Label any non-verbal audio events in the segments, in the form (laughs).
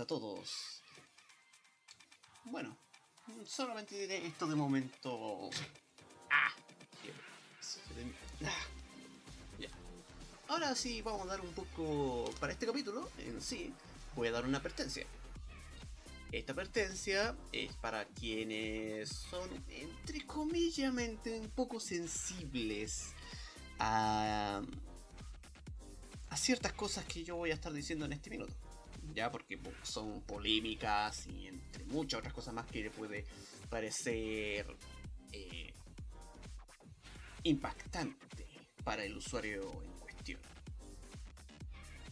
a todos. Bueno, solamente diré esto de momento. ¡Ah! ah. Ahora sí, vamos a dar un poco. Para este capítulo en sí, voy a dar una advertencia. Esta advertencia es para quienes son, entre comillas, un poco sensibles a, a ciertas cosas que yo voy a estar diciendo en este minuto ya porque son polémicas y entre muchas otras cosas más que le puede parecer eh, impactante para el usuario en cuestión.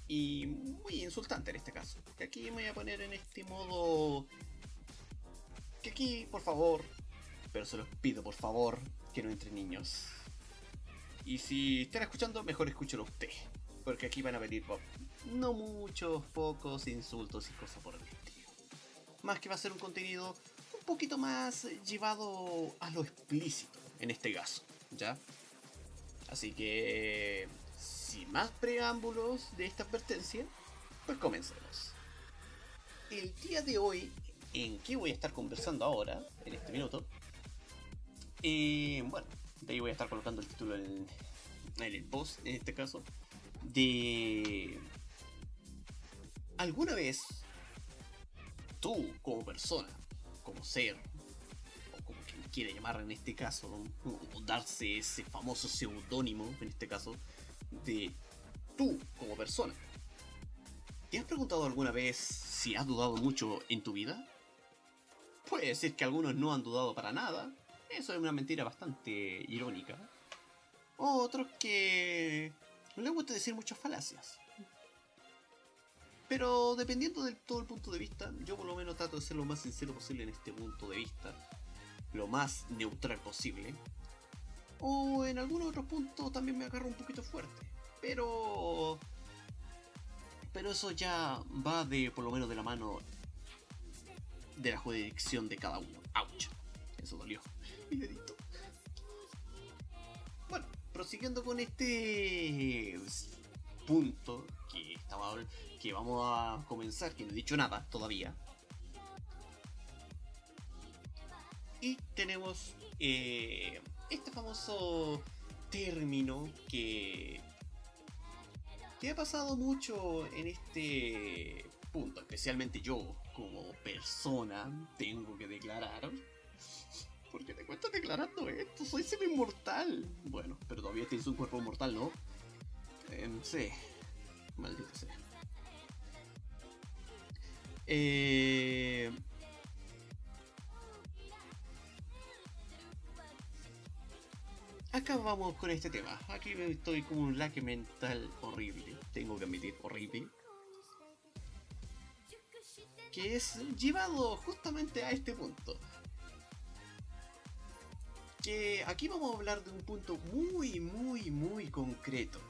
Y muy insultante en este caso. Que aquí me voy a poner en este modo... Que aquí, por favor, pero se los pido por favor, que no entre niños. Y si están escuchando, mejor escúchelo usted. Porque aquí van a venir no muchos, pocos insultos y cosas por el estilo. Más que va a ser un contenido un poquito más llevado a lo explícito, en este caso, ¿ya? Así que, sin más preámbulos de esta advertencia, pues comencemos. El día de hoy, en qué voy a estar conversando ahora, en este minuto, eh, bueno, de ahí voy a estar colocando el título en, en el post, en este caso, de ¿Alguna vez tú como persona, como ser, o como quien quiere llamar en este caso, o darse ese famoso seudónimo, en este caso, de tú como persona, ¿te has preguntado alguna vez si has dudado mucho en tu vida? Puede ser que algunos no han dudado para nada, eso es una mentira bastante irónica. Otros que les gusta decir muchas falacias. Pero dependiendo de todo el punto de vista, yo por lo menos trato de ser lo más sincero posible en este punto de vista. Lo más neutral posible. O en algún otro punto también me agarro un poquito fuerte. Pero... Pero eso ya va de por lo menos de la mano de la jurisdicción de cada uno. ¡Auch! Eso dolió. Mi dedito. Bueno, prosiguiendo con este punto que, estaba, que vamos a comenzar, que no he dicho nada todavía. Y tenemos eh, este famoso término que, que ha pasado mucho en este punto, especialmente yo como persona tengo que declarar. Porque te cuento declarando esto, soy semi-mortal. Bueno, pero todavía tienes un cuerpo mortal, ¿no? Eh, sí. Maldito sea. Eh... Acá vamos con este tema. Aquí estoy con un laque mental horrible. Tengo que admitir, horrible. Que es llevado justamente a este punto. Que aquí vamos a hablar de un punto muy, muy, muy concreto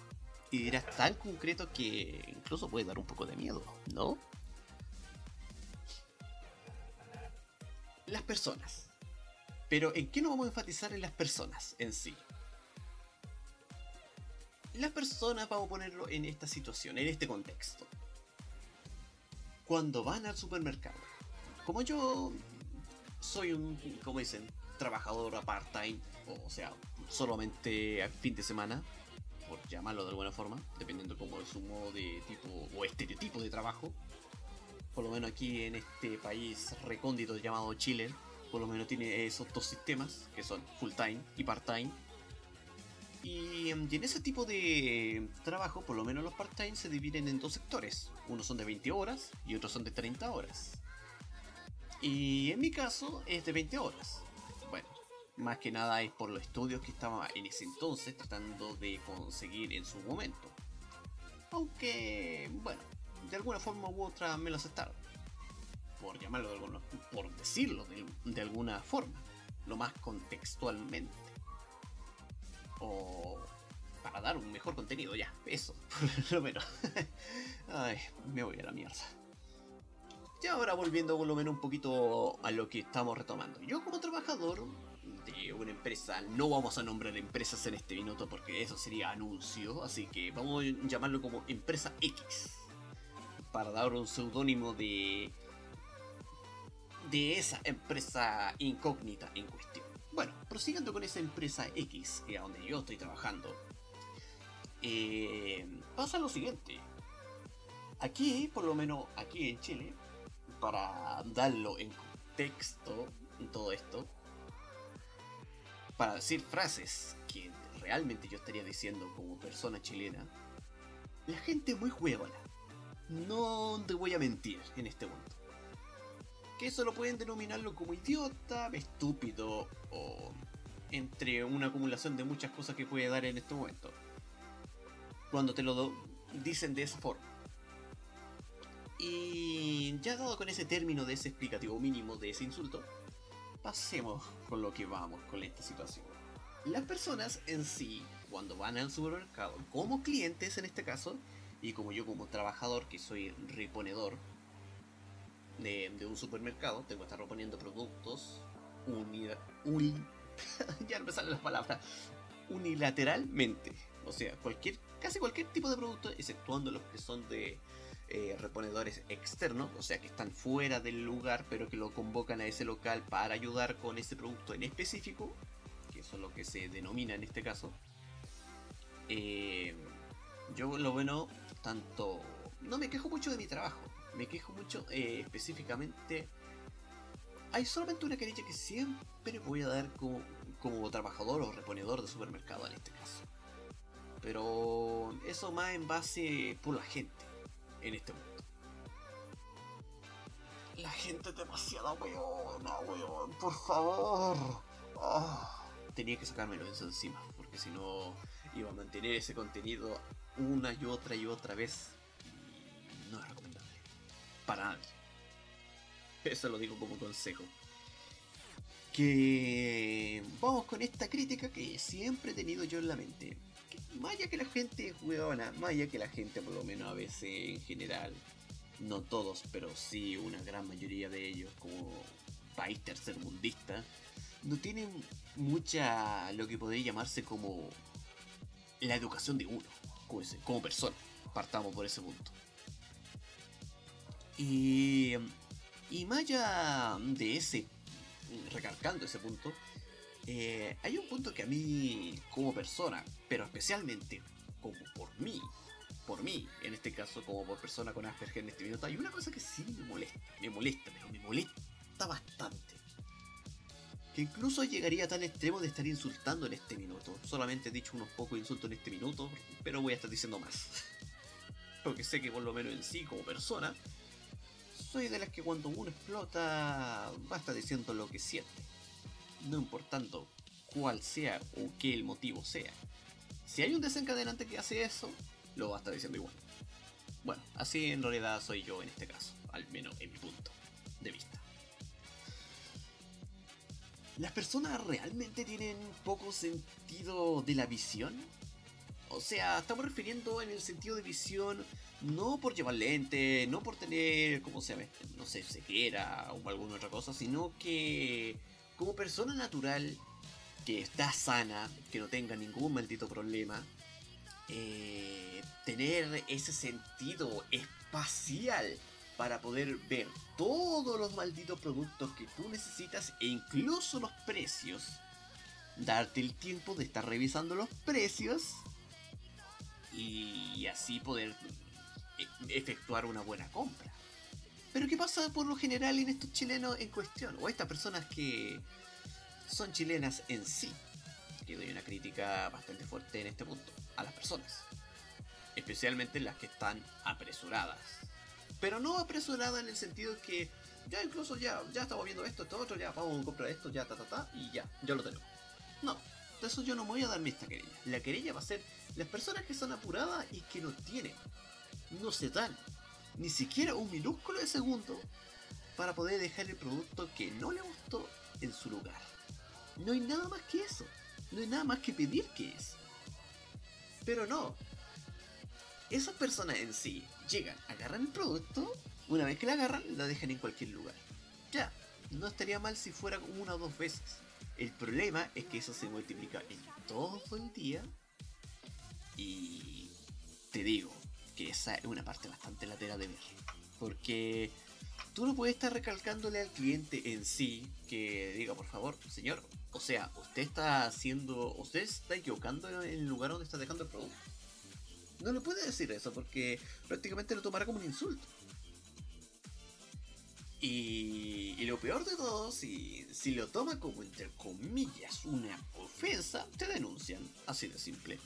y era tan concreto que incluso puede dar un poco de miedo, ¿no? Las personas. Pero ¿en qué nos vamos a enfatizar en las personas en sí? Las personas, vamos a ponerlo en esta situación, en este contexto. Cuando van al supermercado, como yo soy un, como dicen, trabajador a part-time, o sea, solamente a fin de semana, por llamarlo de alguna forma, dependiendo como de su modo de tipo o estereotipo de trabajo. Por lo menos aquí en este país recóndito llamado Chile, por lo menos tiene esos dos sistemas, que son full time y part time. Y, en ese tipo de trabajo, por lo menos los part time se dividen en dos sectores. Unos son de 20 horas y otros son de 30 horas. Y en mi caso es de 20 horas. Bueno, más que nada es por los estudios que estaba en ese entonces tratando de conseguir en su momento. Aunque, bueno, de alguna forma u otra me lo aceptaron. Por llamarlo de alguna, por decirlo de, alguna forma. Lo más contextualmente. O para dar un mejor contenido, ya, eso, por (laughs) lo menos. (laughs) Ay, me voy a la mierda. Y ahora volviendo por lo menos un poquito a lo que estamos retomando. Yo como trabajador de una empresa, no vamos a nombrar empresas en este minuto porque eso sería anuncio, así que vamos a llamarlo como empresa X. para dar un seudónimo de de esa empresa incógnita en cuestión. Bueno, prosiguiendo con esa empresa X, que es donde yo estoy trabajando, eh, pasa lo siguiente. Aquí, por lo menos aquí en Chile, para darlo en contexto todo esto, para decir frases que realmente yo estaría diciendo como persona chilena, la gente muy huevona. No te voy a mentir en este momento. Que eso lo pueden denominarlo como idiota, estúpido o entre una acumulación de muchas cosas que puede dar en este momento. Cuando te lo dicen de esa forma. Y ya dado con ese término de ese explicativo mínimo de ese insulto, pasemos con lo que vamos con esta situación. Las personas en sí, cuando van al supermercado, como clientes en este caso, y como yo como trabajador que soy reponedor de, un supermercado, tengo que estar reponiendo productos (laughs) ya no me unilateralmente. O sea, cualquier, casi cualquier tipo de producto, exceptuando los que son de eh, reponedores externos, o sea que están fuera del lugar, pero que lo convocan a ese local para ayudar con ese producto en específico, que eso es lo que se denomina en este caso. Eh, yo lo bueno, tanto... No me quejo mucho de mi trabajo, me quejo mucho eh, específicamente... Hay solamente una querella que siempre voy a dar como, como trabajador o reponedor de supermercado en este caso. Pero eso más en base por la gente en este mundo. La gente es demasiado weona, weón, por favor. Ah. Tenía que sacármelo eso encima, porque si no iba a mantener ese contenido una y otra y otra vez. no es recomendable. Para nadie. Eso lo digo como consejo. Que vamos con esta crítica que siempre he tenido yo en la mente. Más allá que la gente es huevona, que la gente por lo menos a veces en general, no todos, pero sí una gran mayoría de ellos como país tercermundista, no tienen mucha lo que podría llamarse como la educación de uno, como, como persona. Partamos por ese punto. Y, y más de ese, recargando ese punto, eh, hay un punto que a mí, como persona, pero especialmente como por mí, por mí, en este caso, como por persona con Asperger en este minuto, hay una cosa que sí me molesta, me molesta, pero me molesta bastante. Que incluso llegaría a tal extremo de estar insultando en este minuto. Solamente he dicho unos pocos insultos en este minuto, pero voy a estar diciendo más. (laughs) Porque sé que por lo menos en sí, como persona, soy de las que cuando uno explota, va a estar diciendo lo que siente no importando cuál sea o qué el motivo sea. Si hay un desencadenante que hace eso, lo va a estar diciendo igual. Bueno, así en realidad soy yo en este caso, al menos en mi punto de vista. ¿Las personas realmente tienen poco sentido de la visión? O sea, estamos refiriendo en el sentido de visión no por llevar lente, no por tener, ¿cómo se llama? No sé, ceguera o alguna otra cosa, sino que como persona natural que está sana, que no tenga ningún maldito problema, eh, tener ese sentido espacial para poder ver todos los malditos productos que tú necesitas e incluso los precios, darte el tiempo de estar revisando los precios y así poder eh, efectuar una buena compra. Pero ¿qué pasa por lo general en estos chilenos en cuestión? O estas personas que son chilenas en sí. Que doy una crítica bastante fuerte en este punto a las personas. Especialmente las que están apresuradas. Pero no apresuradas en el sentido que ya incluso ya, ya estamos viendo esto, esto otro, ya vamos a comprar esto, ya, ta, ta, ta, y ya, ya lo tenemos. No, de eso yo no me voy a darme esta querella. La querella va a ser las personas que son apuradas y que no tienen, no se dan ni siquiera un minúsculo de segundo para poder dejar el producto que no le gustó en su lugar. No hay nada más que eso. No hay nada más que pedir que eso. Pero no. Esas personas en sí llegan, agarran el producto, una vez que la agarran, la dejan en cualquier lugar. Ya, no estaría mal si fuera una o dos veces. El problema es que eso se multiplica en todo el día. Y te digo, que esa es una parte bastante lateral de ver. Porque tú no puedes estar recalcándole al cliente en sí que diga, por favor, señor, o sea, usted está haciendo, usted está equivocando en el lugar donde está dejando el producto. No le puede decir eso porque prácticamente lo tomará como un insulto. Y, lo peor de todo, si, si lo toma como entre comillas una ofensa, te denuncian, así de simple.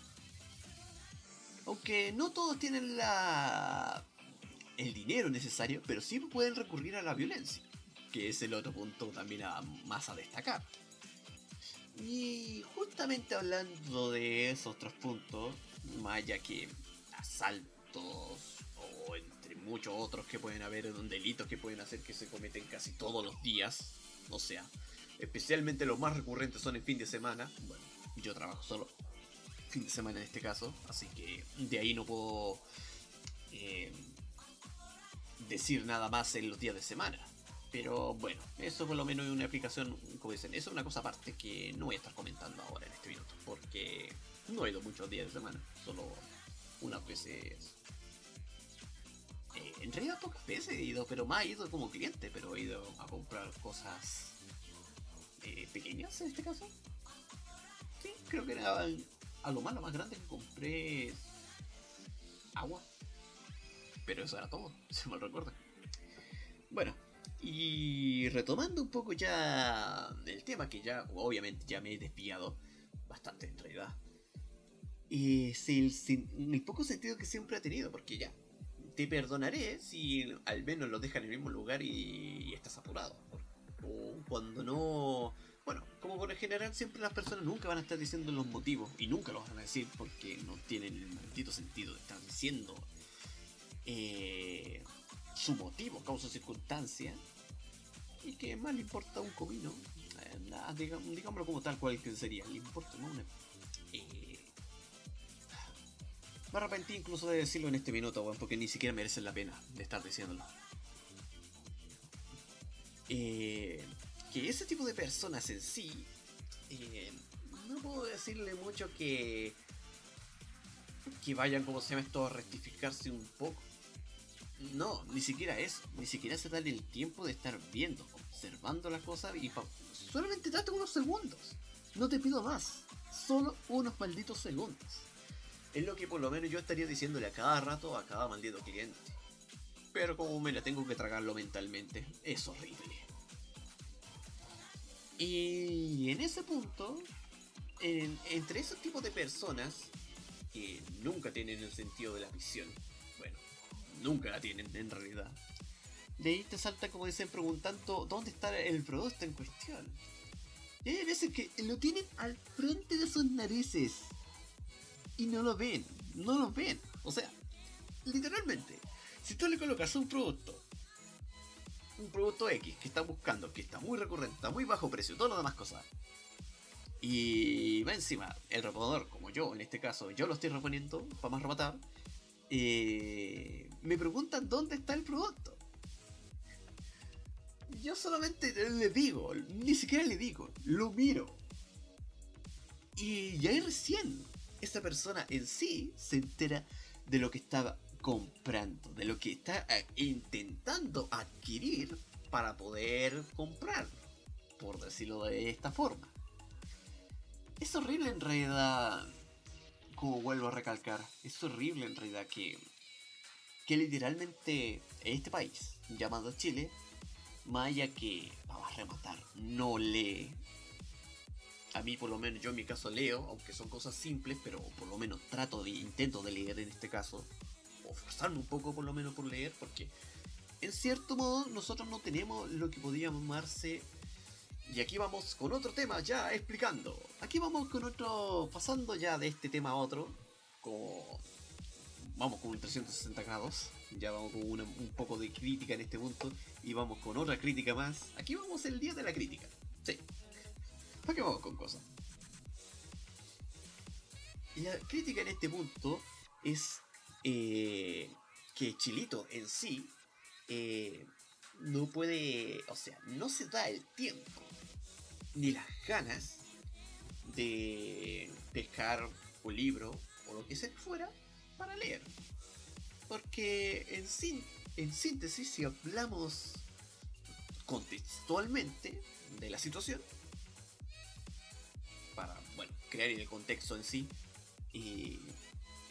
Aunque no todos tienen la el dinero necesario, pero sí pueden recurrir a la violencia, que es el otro punto también más a destacar. Y justamente hablando de esos otros puntos, más que asaltos o entre muchos otros que pueden haber, delitos que pueden hacer que se cometen casi todos los días, o sea, especialmente los más recurrentes son en fin de semana, bueno, yo trabajo solo fin de semana en este caso, así que de ahí no puedo eh, decir nada más en los días de semana. Pero bueno, eso por lo menos es una aplicación, como dicen, eso es una cosa aparte que no voy a estar comentando ahora en este minuto, porque no he ido muchos días de semana, solo unas veces. Eh, en realidad pocas veces he ido, pero más he ido como cliente, pero he ido a comprar cosas eh, pequeñas en este caso. Sí, creo que era a lo más, lo más grande que compré agua. Pero eso era todo, (laughs) si mal recuerdo. Bueno, y retomando un poco ya el tema que ya, obviamente, ya me he desviado bastante en realidad. Es el, el poco sentido que siempre ha tenido, porque ya, te perdonaré si al menos lo dejan en el mismo lugar y, estás apurado. O cuando no... Bueno, como por lo general siempre las personas nunca van a estar diciendo los motivos y nunca los van a decir porque no tienen el maldito sentido de estar diciendo eh, su motivo, causa, circunstancia, y que más le importa un comino, eh, digámoslo como tal cual que sería, le importa, ¿no? Eh, me arrepentí incluso de decirlo en este minuto, porque ni siquiera merece la pena de estar diciéndolo. Eh, que ese tipo de personas en sí, no puedo decirle mucho que que vayan, como se llama esto, a rectificarse un poco. No, ni siquiera eso. Ni siquiera se da el tiempo de estar viendo, observando las cosas y solamente date unos segundos. No te pido más. Solo unos malditos segundos. Es lo que por lo menos yo estaría diciéndole a cada rato a cada maldito cliente. Pero como me la tengo que tragarlo mentalmente, es horrible. Y en ese punto, entre esos tipos de personas que nunca tienen el sentido de la visión, nunca la tienen en realidad. De ahí te salta, como dicen, preguntando dónde está el producto en cuestión. Y hay veces que lo tienen al frente de sus narices. Y no lo ven, no lo ven. O sea, literalmente, si tú le colocas un producto, un producto X que está buscando, que está muy recurrente, está muy bajo precio, todas las demás cosas. Y va encima, el reponedor, como yo en este caso, yo lo estoy reponiendo para más rematar. Eh, me preguntan dónde está el producto. Yo solamente le digo, ni siquiera le digo, lo miro. Y ya recién esa persona en sí se entera de lo que estaba comprando, de lo que está eh, intentando adquirir para poder comprar, por decirlo de esta forma. Es horrible en realidad, como vuelvo a recalcar, es horrible en realidad que que literalmente este país, llamado Chile, más que, vamos a rematar, no lee. A mí por lo menos, yo en mi caso leo, aunque son cosas simples, pero por lo menos trato de, intento de leer en este caso, o forzarme un poco por lo menos por leer, porque en cierto modo nosotros no tenemos lo que podríamos llamarse y aquí vamos con otro tema ya explicando. Aquí vamos con otro, pasando ya de este tema a otro, vamos con un 360 grados, ya vamos con un poco de crítica en este punto y vamos con otra crítica más. Aquí vamos el día de la crítica. Sí. ¿Para qué vamos con cosas? La crítica en este punto es eh, que Chilito en sí eh, no puede, o sea, no se da el tiempo ni las ganas de pescar un libro o lo que sea fuera para leer. Porque en sí, en síntesis, si hablamos contextualmente de la situación, para, bueno, crear el contexto en sí, eh,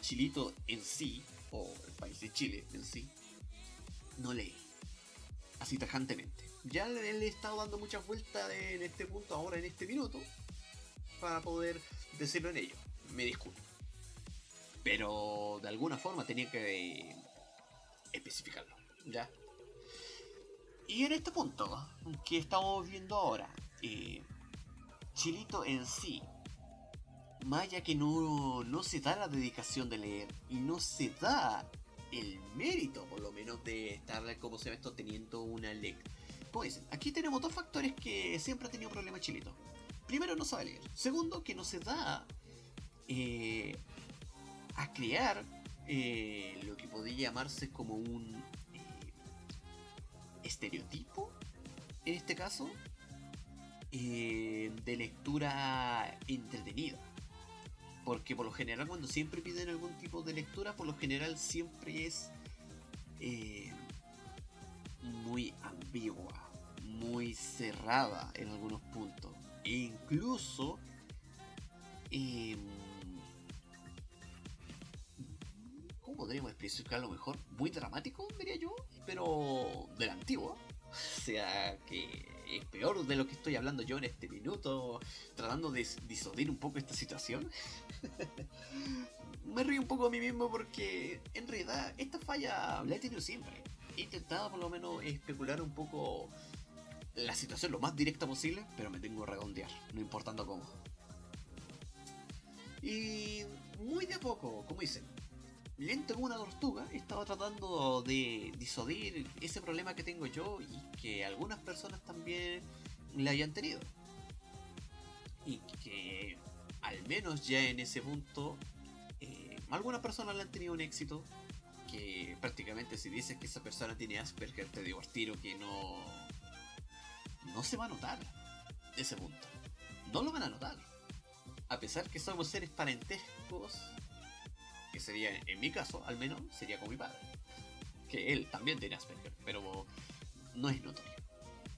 Chilito en sí, o el país de Chile en sí, no lee. Así tajantemente. Ya le, he estado dando muchas vueltas en este punto, ahora en este minuto, para poder decirlo en ello. Me disculpo. Pero de alguna forma tenía que especificarlo. ¿Ya? Y en este punto que estamos viendo ahora, eh, Chilito en sí, más allá que no, no se da la dedicación de leer y no se da el mérito, por lo menos, de estar, como se ve esto, teniendo una lectura. Como dicen, aquí tenemos dos factores que siempre ha tenido problemas Chilito. Primero, no sabe leer. Segundo, que no se da eh, a crear eh, lo que podría llamarse como un eh, estereotipo, en este caso, de lectura entretenida. Porque por lo general cuando siempre piden algún tipo de lectura, por lo general siempre es muy ambigua, muy cerrada en algunos puntos. E incluso em, ¿cómo podríamos especificarlo mejor? Muy dramático, diría yo, pero de la antigua. (laughs) O sea, que es peor de lo que estoy hablando yo en este minuto, tratando de disodir un poco esta situación. (laughs) Me río un poco a mí mismo porque en realidad esta falla la he tenido siempre. He intentado por lo menos especular un poco la situación lo más directa posible, pero me tengo que redondear, no importando cómo. Y muy de a poco, como dicen, lento como una tortuga, estaba tratando de disodir ese problema que tengo yo y que algunas personas también le hayan tenido. Y que al menos ya en ese punto, eh, algunas personas le han tenido un éxito que prácticamente si dices que esa persona tiene Asperger te digo al que no no se va a notar ese punto. No lo van a notar. A pesar que somos seres parentescos, sería, en mi caso, al menos, sería con mi padre. Que él también tiene Asperger, pero no es notorio.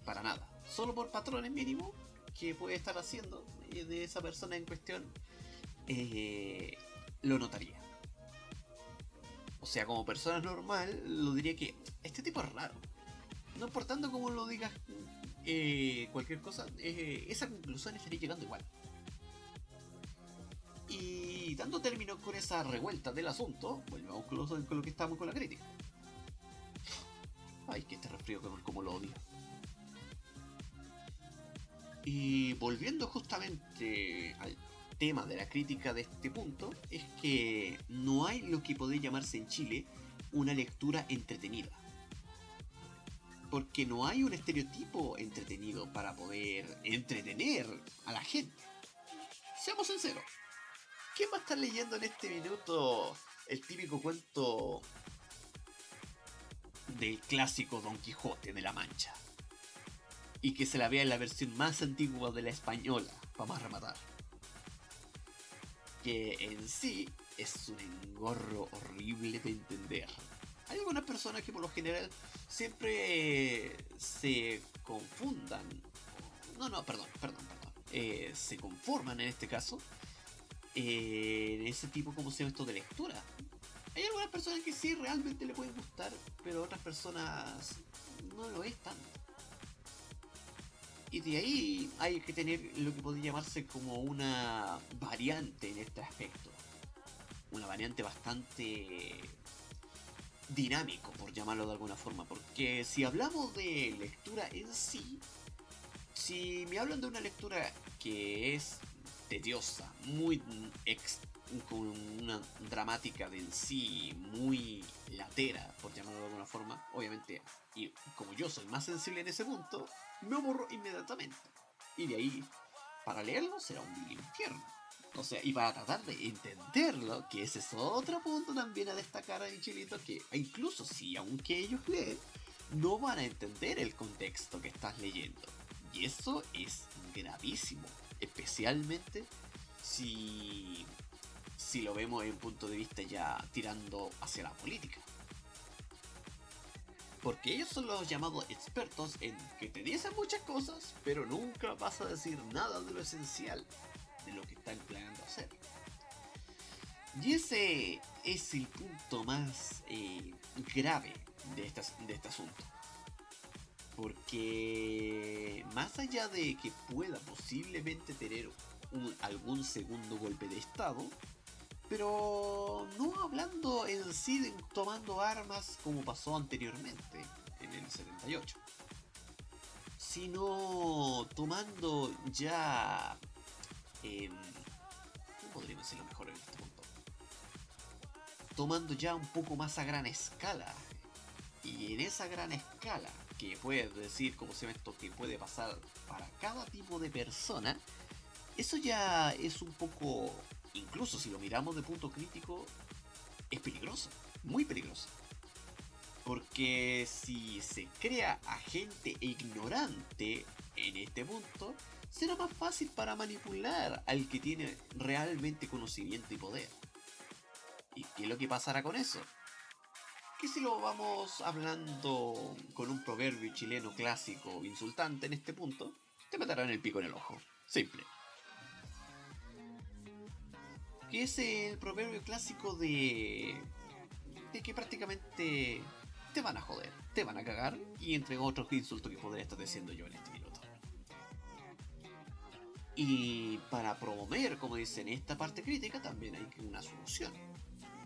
Para nada. Solo por patrones mínimos que puede estar haciendo de esa persona en cuestión, eh, lo notaría. O sea, como persona normal, lo diría que este tipo es raro. No importando cómo lo digas eh, cualquier cosa, eh, esa conclusión estaría llegando igual. Dando término con esa revuelta del asunto, volvemos con lo, con lo que estamos con la crítica. Ay, que este resfrío como lo odio. Y volviendo justamente al tema de la crítica de este punto, es que no hay lo que podría llamarse en Chile una lectura entretenida porque no hay un estereotipo entretenido para poder entretener a la gente. Seamos sinceros. ¿Quién va a estar leyendo en este minuto el típico cuento del clásico Don Quijote de la Mancha? Y que se la vea en la versión más antigua de la española, para más rematar. Que en sí es un engorro horrible de entender. Hay algunas personas que por lo general siempre se confundan. No, no, perdón, perdón, perdón. Eh, se conforman en este caso eh, ese tipo, como se esto, de lectura. Hay algunas personas que sí realmente le pueden gustar, pero otras personas no lo es tanto. Y de ahí hay que tener lo que podría llamarse como una variante en este aspecto. Una variante bastante dinámico, por llamarlo de alguna forma. Porque si hablamos de lectura en sí, si me hablan de una lectura que es tediosa, muy ex, con una dramática de en sí, muy latera, por llamarlo de alguna forma, obviamente, y como yo soy más sensible en ese punto, me aburro inmediatamente. Y de ahí, para leerlo será un infierno. O sea, y para tratar de entenderlo, que ese es otro punto también a destacar en Chilito, que incluso si aunque ellos leen, no van a entender el contexto que estás leyendo. Y eso es gravísimo, especialmente si, si lo vemos en punto de vista ya tirando hacia la política. Porque ellos son los llamados expertos en que te dicen muchas cosas, pero nunca vas a decir nada de lo esencial de lo que están planeando hacer. Y ese es el punto más eh, grave de, de este asunto. Porque más allá de que pueda posiblemente tener algún segundo golpe de estado, pero no hablando en sí de tomando armas como pasó anteriormente en el 78, sino tomando ya... Eh, ¿Cómo podríamos decirlo mejor en este punto? Tomando ya un poco más a gran escala. Y en esa gran escala, que puede decir, como se ve esto, que puede pasar para cada tipo de persona, eso ya es un poco, incluso si lo miramos de punto crítico, es peligroso, muy peligroso. Porque si se crea a gente ignorante en este punto, será más fácil para manipular al que tiene realmente conocimiento y poder. ¿Y qué es lo que pasará con eso? Que si lo vamos hablando con un proverbio chileno clásico insultante en este punto, te meterán el pico en el ojo. Simple que es el proverbio clásico de, de que prácticamente te van a joder, te van a cagar y entre otros insultos que podría estar diciendo yo en este minuto. Y para promover, como dicen, esta parte crítica también hay una solución.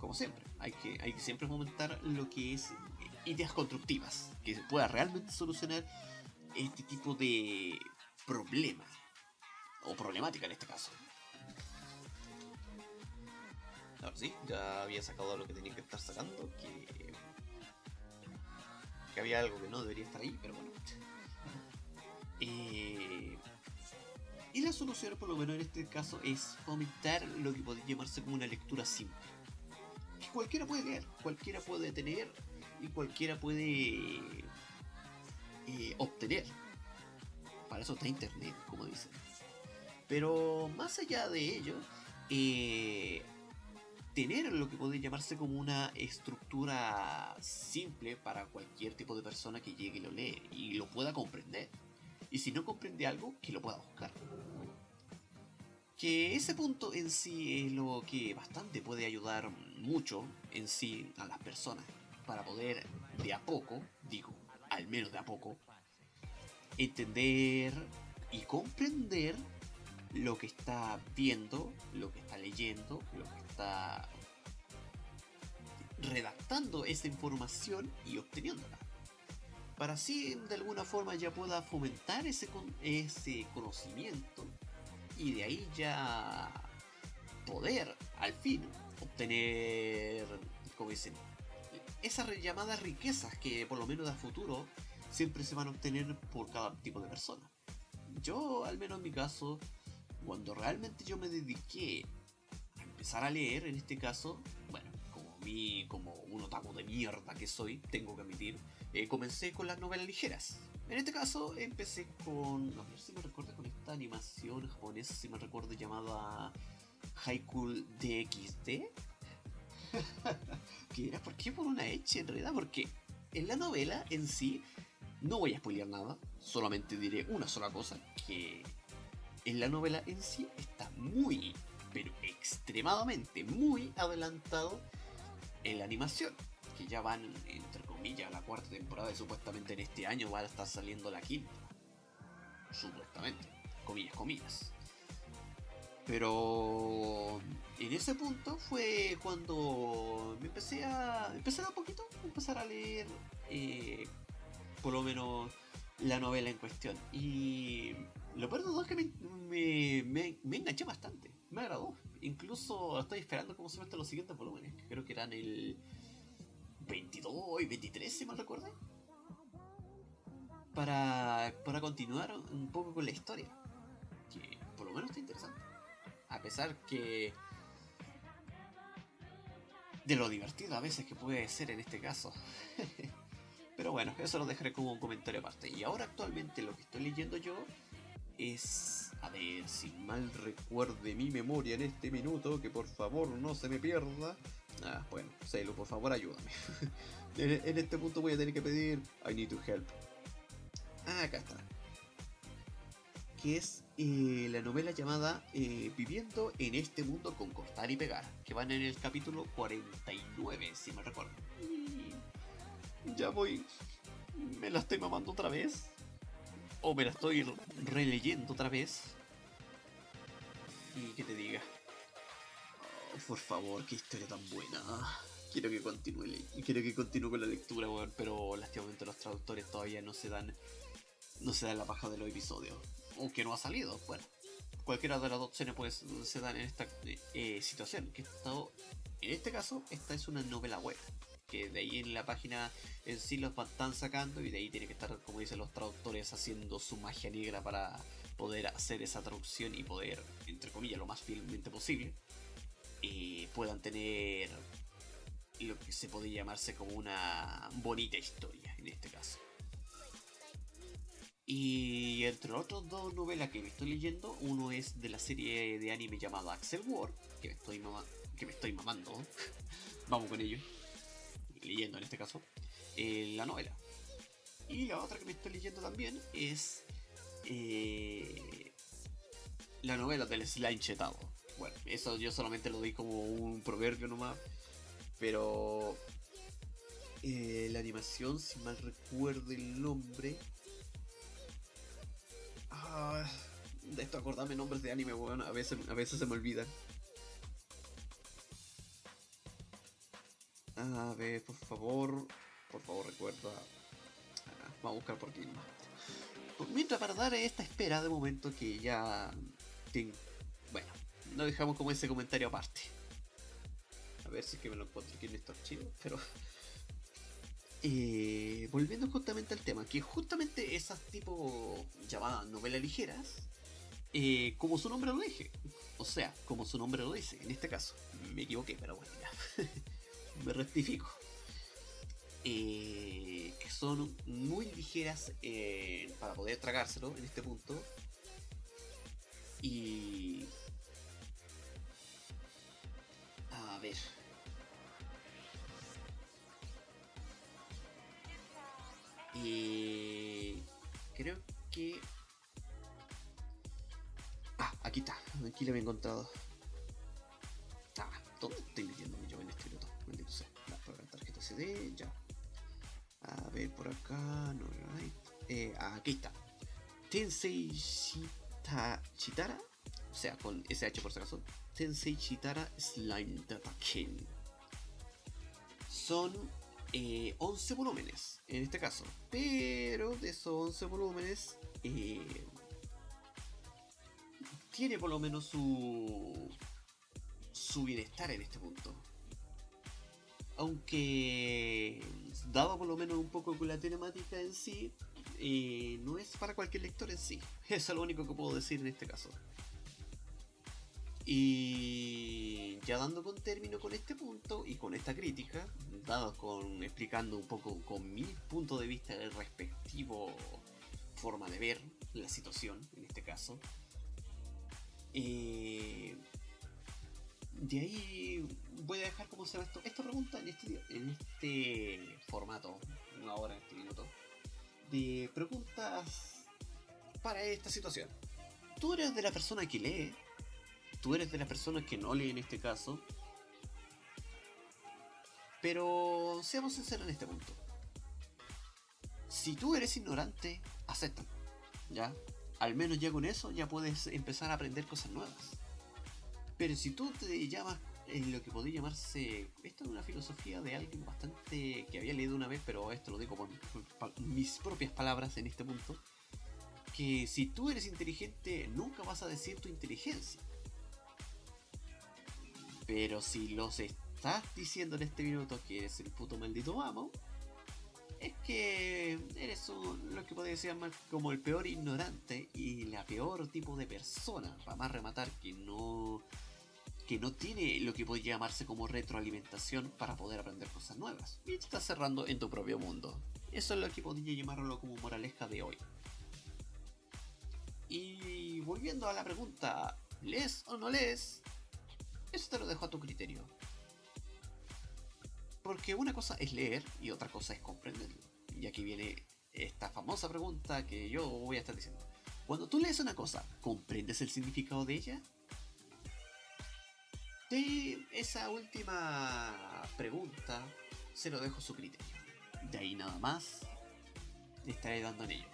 Como siempre, hay que, siempre fomentar lo que es ideas constructivas, que se pueda realmente solucionar este tipo de problema, o problemática en este caso. Ahora sí, ya había sacado lo que tenía que estar sacando, que, que había algo que no debería estar ahí, pero bueno. Eh, y la solución, por lo menos en este caso, es fomentar lo que podría llamarse como una lectura simple. Cualquiera puede leer, cualquiera puede tener y cualquiera puede eh, obtener. Para eso está Internet, como dicen. Pero más allá de ello, eh, tener lo que puede llamarse como una estructura simple para cualquier tipo de persona que llegue y lo lee y lo pueda comprender. Y si no comprende algo, que lo pueda buscar. Que ese punto en sí es lo que bastante puede ayudar mucho en sí a las personas para poder de a poco, digo, al menos de a poco, entender y comprender lo que está viendo, lo que está leyendo, lo que está redactando esa información y obteniéndola. Para así de alguna forma ya pueda fomentar ese, ese conocimiento y de ahí ya poder al fin obtener, como dicen, esas llamadas riquezas que por lo menos a futuro siempre se van a obtener por cada tipo de persona. Yo, al menos en mi caso, cuando realmente yo me dediqué a empezar a leer, en este caso, bueno, como mí, como un otaku de mierda que soy, tengo que admitir, eh, comencé con las novelas ligeras. En este caso empecé con, no sé si me recuerdo con esta animación japonesa, si me recuerdo llamada Haiku DXD. que era, ¿por qué por una H en realidad? Porque en la novela en sí, no voy a spoilear nada, solamente diré una sola cosa, que en la novela en sí está muy, pero extremadamente muy adelantado en la animación. Que ya van, entre comillas, la cuarta temporada y supuestamente en este año va a estar saliendo la quinta. Supuestamente. Comillas, comillas. Pero en ese punto fue cuando me empecé a. empecé a poquito, empezar a leer eh, por lo menos la novela en cuestión. Y lo peor de todo es que me, me, me, enganché bastante. Me agradó. Incluso estoy esperando cómo se muestran los siguientes volúmenes. Que creo que eran el 22 y 23, si mal recuerdo. Para, para continuar un poco con la historia. Que por lo menos está interesante. A pesar que... De lo divertido a veces que puede ser en este caso. (laughs) Pero bueno, eso lo dejaré como un comentario aparte. Y ahora actualmente lo que estoy leyendo yo es, a ver, si mal recuerde mi memoria en este minuto, que por favor no se me pierda, Ah, bueno, Sailor, por favor, ayúdame. (laughs) en, este punto voy a tener que pedir I need to help. Ah, acá está. Que es eh, la novela llamada eh, Viviendo en este mundo con cortar y pegar. Que van en el capítulo 49, si me recuerdo. ya voy. ¿Me la estoy mamando otra vez? ¿O me la estoy releyendo otra vez? Y que te diga. Por favor, qué historia tan buena. Quiero que continúe, quiero que continúe con la lectura, weón, pero lastimamente los traductores todavía no se dan no se dan la paja de los episodios. Aunque no ha salido, bueno. Cualquiera de las dos opciones se dan en esta eh, situación. Que en este caso, esta es una novela web. Que de ahí en la página en sí los están sacando y de ahí tiene que estar, como dicen los traductores, haciendo su magia negra para poder hacer esa traducción y poder, entre comillas, lo más fielmente posible, eh, puedan tener lo que se podría llamarse como una bonita historia en este caso. Y entre otros dos novelas que me estoy leyendo, uno es de la serie de anime llamada Axel War, que me estoy, que me estoy mamando. (laughs) Vamos con ello. Leyendo en este caso. Eh, la novela. Y la otra que me estoy leyendo también es eh, la novela del slime chetado. Bueno, eso yo solamente lo doy como un proverbio nomás. Pero eh, la animación, si mal recuerdo el nombre. Ah, de esto acordarme nombres de anime, bueno, a veces, a veces se me olvidan. A ver, por favor, por favor recuerda. Ah, vamos a buscar por aquí Mientras para dar esta espera de momento que ya... Bueno, no dejamos como ese comentario aparte. A ver si es que me lo encuentro aquí en estos archivos, pero... Eh, volviendo justamente al tema, que justamente esas tipo llamadas novelas ligeras, eh, como su nombre lo dice, o sea, como su nombre lo dice, en este caso, me equivoqué, pero bueno, ya, (laughs) me rectifico. Eh, que son muy ligeras para poder tragárselo en este punto. Y... A ver. Y... Creo que... Ah, aquí está. Aquí lo había encontrado. Ah, todo estoy leyendo yo en este minuto. Maldito sea. La tarjeta CD, ya. A ver, por acá, no hay. Eh, aquí está. Tensei Shita, Chitara, o sea, con SH por si acaso. Tensei Chitara Slime Data Son 11 eh, volúmenes, en este caso. Pero de esos 11 volúmenes, eh, tiene por lo menos su, su bienestar en este punto. Aunque, dado por lo menos un poco con la temática en sí, eh, no es para cualquier lector en sí. (laughs) Eso es lo único que puedo decir en este caso. Y ya dando con término con este punto y con esta crítica, dado con explicando un poco con mi punto de vista el respectivo forma de ver la situación en este caso. Eh, de ahí voy a dejar como se llama esto, esta pregunta en este, en este formato, no ahora en este minuto, de preguntas para esta situación. Tú eres de la persona que lee, tú eres de la persona que no lee en este caso, pero seamos sinceros en este punto. Si tú eres ignorante, acepta, ¿ya? Al menos ya con eso ya puedes empezar a aprender cosas nuevas. Pero si tú te llamas en lo que podría llamarse. Esto es una filosofía de alguien bastante. que había leído una vez, pero esto lo digo por, mis propias palabras en este punto. Que si tú eres inteligente, nunca vas a decir tu inteligencia. Pero si los estás diciendo en este minuto que eres el puto maldito amo, es que eres lo que podría llamar como el peor ignorante y la peor tipo de persona, para más rematar que no que no tiene lo que podría llamarse como retroalimentación para poder aprender cosas nuevas. Y te estás cerrando en tu propio mundo. Eso es lo que podría llamarlo como moraleja de hoy. Y volviendo a la pregunta, ¿lees o no lees? Eso te lo dejo a tu criterio. Porque una cosa es leer y otra cosa es comprenderlo. Y aquí viene esta famosa pregunta que yo voy a estar diciendo. Cuando tú lees una cosa, ¿comprendes el significado de ella? De esa última pregunta se lo dejo a su criterio. De ahí nada más estaré dando en ello.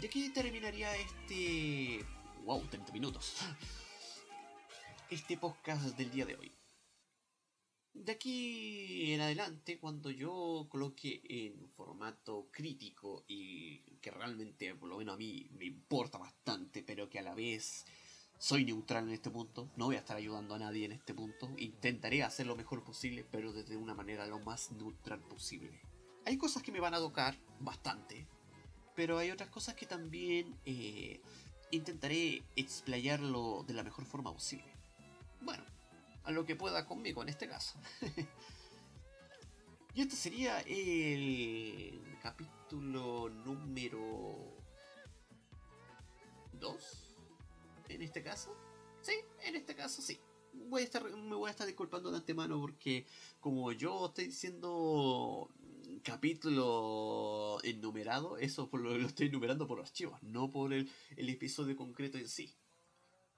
Y aquí terminaría este... ¡Wow! 30 minutos. Este podcast del día de hoy. De aquí en adelante, cuando yo coloque en formato crítico y que realmente, por lo menos a mí, me importa bastante, pero que a la vez soy neutral en este punto, no voy a estar ayudando a nadie en este punto, intentaré hacer lo mejor posible, pero desde una manera lo más neutral posible. Hay cosas que me van a tocar bastante, pero hay otras cosas que también eh, intentaré explayarlo de la mejor forma posible. Bueno, a lo que pueda conmigo en este caso. (laughs) y este sería el capítulo número 2. En este caso. Sí, en este caso sí. Voy a estar, me voy a estar disculpando de antemano porque como yo estoy diciendo capítulo enumerado, eso lo, lo, estoy enumerando por archivos, no por el episodio concreto en sí.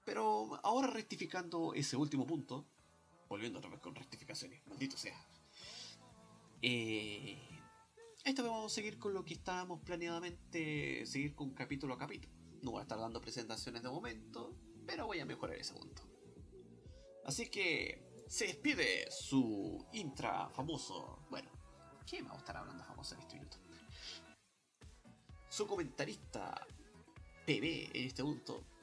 Pero ahora rectificando ese último punto, volviendo otra vez con rectificaciones, maldito sea. Eh, vez vamos a seguir con lo que estábamos planeadamente seguir con capítulo a capítulo. No voy a estar dando presentaciones de momento, pero voy a mejorar ese punto. Así que se despide su intra famoso. Bueno, ¿qué me va a estar hablando famoso en este minuto? Su comentarista PB en este punto.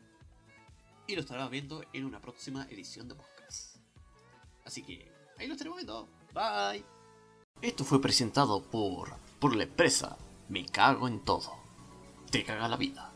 Y lo estará viendo en una próxima edición de podcast. Así que ahí lo estaremos viendo. Bye. Esto fue presentado por, por la empresa Me Cago en Todo. Te caga la vida.